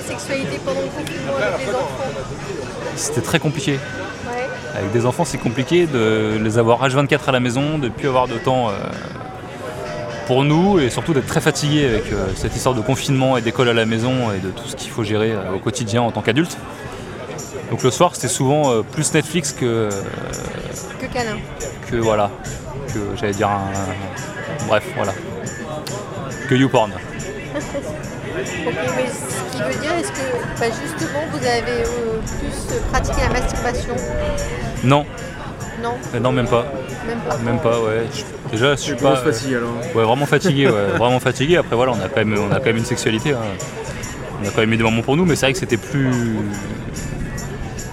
la sexualité pendant le confinement avec les enfants C'était très compliqué. Ouais. Avec des enfants, c'est compliqué de les avoir H24 à la maison, de ne plus avoir de temps euh, pour nous et surtout d'être très fatigué avec euh, cette histoire de confinement et d'école à la maison et de tout ce qu'il faut gérer euh, au quotidien en tant qu'adulte. Donc le soir, c'était souvent plus Netflix que, Que câlin. que voilà, que j'allais dire un, bref, voilà, que YouPorn. Ok, mais ce qui veut dire, est-ce que bah, justement vous avez euh, plus pratiqué la masturbation? Non, Non, euh, non même pas, même pas. même pas, ouais. Je- déjà, je suis pas, Grosse fatigue alors. Ouais, vraiment fatigué, ouais, vraiment fatigué. Après, voilà, on a quand même, on a quand même une sexualité. hein. On a quand même eu des moments pour nous, mais c'est vrai que c'était plus,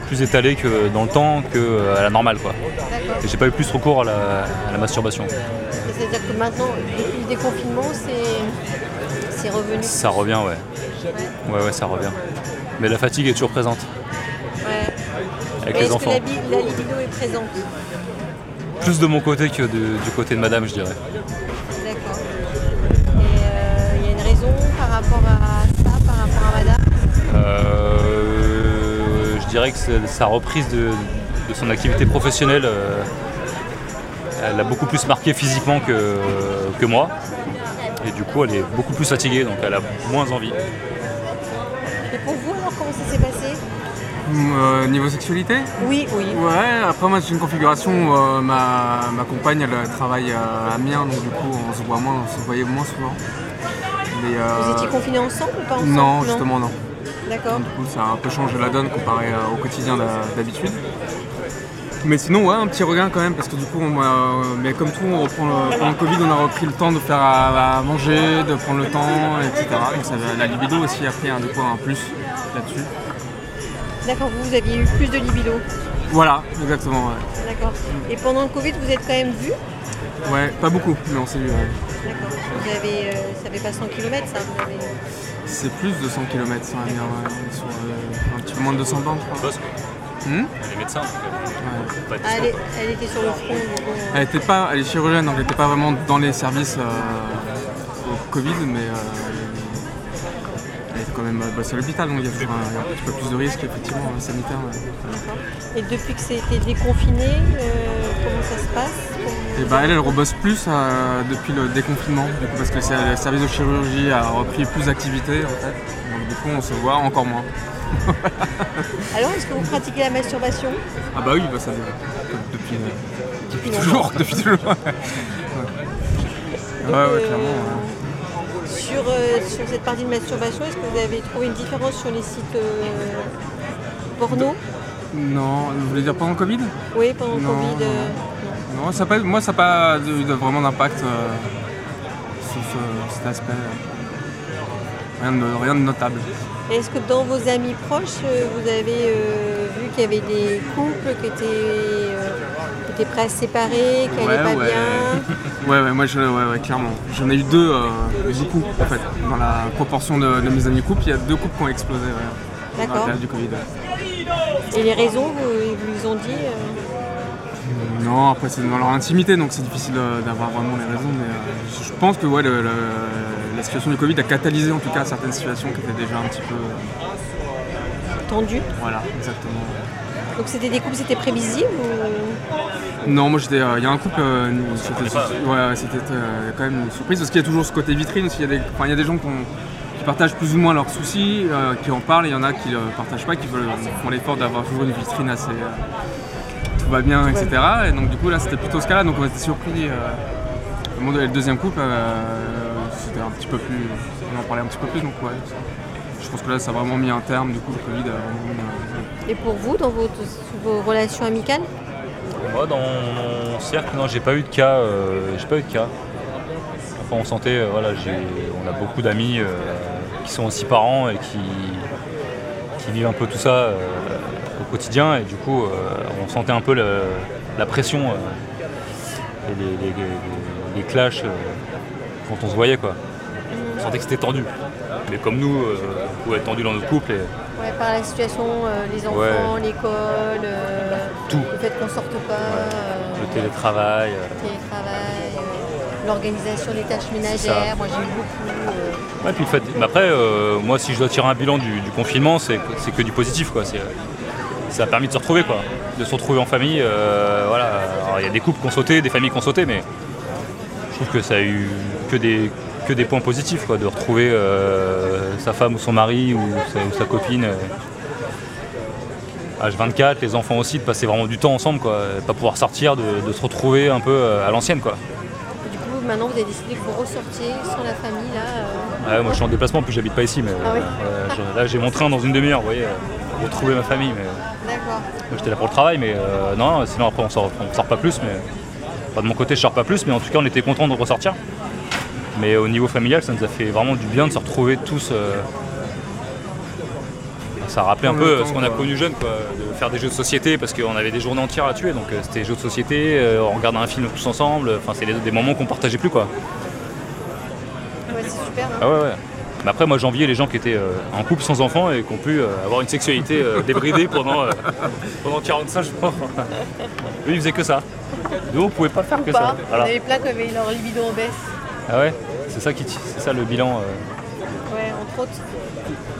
plus étalé que dans le temps que euh, à la normale, quoi. D'accord. Et j'ai pas eu plus recours à la, à la masturbation. C'est-à-dire que maintenant, depuis le déconfinement, c'est c'est revenu. Ça revient, ouais. Ouais, ouais, ça revient. Mais la fatigue est toujours présente Ouais. avec Mais les est-ce que enfants. la, bi- la libido est présente Plus de mon côté que de- du côté de madame, je dirais. D'accord. Et euh, il y a une raison par rapport à ça, par rapport à madame? Euh, je dirais que sa reprise de, de son activité professionnelle, euh, elle a beaucoup plus marqué physiquement que, que moi. Et du coup, elle est beaucoup plus fatiguée, donc elle a moins envie. Et pour vous, alors, comment ça s'est passé? Euh, niveau sexualité? Oui, oui. Ouais, après moi j'ai une configuration où euh, ma, ma compagne elle travaille euh, à Amiens donc du coup on se voit moins, on se voyait moins souvent. Mais, euh, Vous étiez confinés ensemble ou pas ensemble? Non, justement non. D'accord. Du coup ça a un peu changé la donne comparé euh, au quotidien d'ha- d'habitude. Mais sinon ouais un petit regain quand même parce que du coup on, euh, mais comme tout on reprend le, pendant le Covid on a repris le temps de faire à, à manger, de prendre le temps, etc. Donc ça, la libido aussi a pris un, coup, un plus là-dessus. D'accord, vous, vous aviez eu plus de libido. Voilà, exactement ouais. D'accord. Et pendant le Covid, vous êtes quand même vu? Ouais, pas beaucoup, mais on s'est vu. ouais. D'accord. Vous avez, euh, ça fait pas 100 km ça vous avez... C'est plus de 100 km ça va ouais, est sur euh, un petit peu moins de 200 bandes, je crois. Hmm Les médecins, Ouais. Ah, elle, est- elle était sur le front. Elle était pas, elle est chirurgienne, donc elle n'était pas vraiment dans les services euh, au Covid, mais euh, elle était quand même euh, bossée à l'hôpital, donc il y a toujours un, petit peu plus de risques effectivement euh, sanitaires. ouais. Et depuis que c'était déconfiné, euh, comment ça se passe? Et bah elle, elle rebosse plus euh, depuis le déconfinement, du coup, parce que le ser- le service de chirurgie a repris plus d'activité en fait. Donc du coup on se voit encore moins. Alors, est-ce que vous pratiquez la masturbation? Ah bah oui, bah ça depuis, euh, depuis toujours, depuis toujours. ouais, ouais, ouais, clairement. ouais. Sur, euh, sur cette partie de masturbation, est-ce que vous avez trouvé une différence sur les sites euh, porno? Non, vous voulez dire pendant le Covid? Oui, pendant le Covid. euh, Non, ça pas- moi ça n'a pas de- vraiment d'impact euh, sur ce- cet aspect. Rien de, rien de notable. Est-ce que dans vos amis proches, euh, vous avez euh, vu qu'il y avait des couples qui étaient, euh, qui étaient prêts à se séparer, qui n'allaient pas ouais. bien ouais, ouais, moi je, ouais, clairement. J'en ai eu deux, euh, beaucoup en fait. Dans la proportion de, de mes amis couples, il y a deux couples qui ont explosé D'accord. du Covid. Et les raisons, vous, ils vous les ont dit euh, Non, après c'est dans leur intimité, donc c'est difficile d'avoir vraiment les raisons. Mais je pense que ouais, le- le- la situation du Covid a catalysé en tout cas certaines situations qui étaient déjà un petit peu. euh, tendues voilà, exactement. Donc c'était des couples, c'était prévisible ou... Non, moi j'étais. euh, Il y a un couple. euh, c'était ouais, ouais, c'était euh, quand même une surprise parce qu'il y a toujours ce côté vitrine aussi. Il y a des, il y a des gens qui, ont- qui partagent plus ou moins leurs soucis, euh, qui en parlent, et il y en a qui ne partagent pas, qui veulent, font l'effort d'avoir toujours une vitrine assez. euh, tout va bien, etc. Et donc du coup là c'était plutôt ce cas-là, donc on était surpris. euh, le deuxième couple, euh, c'était un petit peu plus. On en parlait un petit peu plus, donc ouais. Je pense que là ça a vraiment mis un terme, du coup le Covid a vraiment mis un- Et pour vous, dans vos, vos relations amicales Moi, dans mon cercle, non, j'ai pas eu de cas. euh, j'ai pas eu de cas. Enfin, on sentait, euh, voilà, j'ai, on a beaucoup d'amis euh, qui sont aussi parents et qui, qui vivent un peu tout ça euh, au quotidien, et du coup, euh, on sentait un peu le- la pression euh, et les, les- les- les clashs euh, quand on se voyait, quoi. On sentait que c'était tendu. Mais comme nous, euh, on pouvait être tendu dans notre couple et Ouais, par la situation, euh, les enfants, Ouais. l'école, euh, Tout. le fait qu'on sorte pas, le télétravail. le télétravail. l'organisation des tâches ménagères. Moi, j'ai eu beaucoup. Ouais, puis le fait- mais après, moi, si je dois tirer un bilan du, du confinement, c'est que du positif, quoi. C'est- Ça a permis de se retrouver, quoi. De se retrouver en famille. voilà. Il y a des couples qui ont sauté, des familles qui ont sauté, mais je trouve que ça a eu que des, que des points positifs, quoi. De retrouver euh, sa femme ou son mari ou sa, ou sa copine. euh, H24, les enfants aussi, de passer vraiment du temps ensemble, quoi. Pas pouvoir sortir, de, de se retrouver un peu euh, à l'ancienne, quoi. Du coup, maintenant, vous avez décidé que vous ressortiez sans la famille, là. euh, Ouais, moi je suis en déplacement, puis j'habite pas ici, mais Ah oui. euh, là j'ai mon train dans une demi-heure, vous voyez, retrouver ma famille. Mais, D'accord. j'étais là pour le travail, mais non, sinon après on sort, on sort pas plus. Mais, enfin, de mon côté, je sors pas plus, mais en tout cas on était content de ressortir. Mais au niveau familial, ça nous a fait vraiment du bien de se retrouver tous. euh, ça a rappelé un peu temps, ce qu'on a connu jeune, quoi, de faire des jeux de société, parce qu'on avait des journées entières à tuer, donc euh, c'était jeux de société, euh, on regardait un film tous ensemble, enfin c'est des, des moments qu'on partageait plus quoi. Ouais, c'est super. hein. Ah ouais, ouais. Mais après, moi, j'enviais les gens qui étaient euh, en couple sans enfants et qui ont pu euh, avoir une sexualité euh, débridée pendant, euh, pendant 45 jours. Eux, ils faisaient que ça. Nous, on pouvait pas faire que pas. ça. Il Voilà. y en avait plein qui avaient leur libido en baisse. Ah ouais C'est ça, qui, c'est ça le bilan. euh. Ouais, entre autres.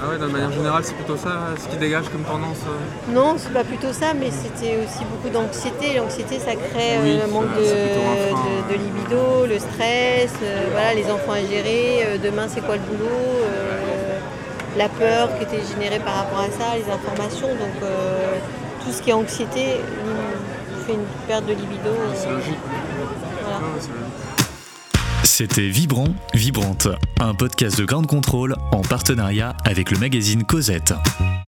Ah ouais, de manière générale, c'est plutôt ça ce qui dégage comme tendance. euh. Non, c'est pas plutôt ça, mais c'était aussi beaucoup d'anxiété. L'anxiété, ça crée Oui, euh, un manque de, libido, le stress, euh, voilà, les enfants à gérer, euh, demain c'est quoi le boulot, euh, la peur qui était générée par rapport à ça, les informations. Donc euh, tout ce qui est anxiété fait une perte de libido. euh, C'est logique. voilà. Ouais, ouais, c'est logique. C'était Vibrant, Vibrante, un podcast de Grande Contrôle en partenariat avec le magazine Cosette.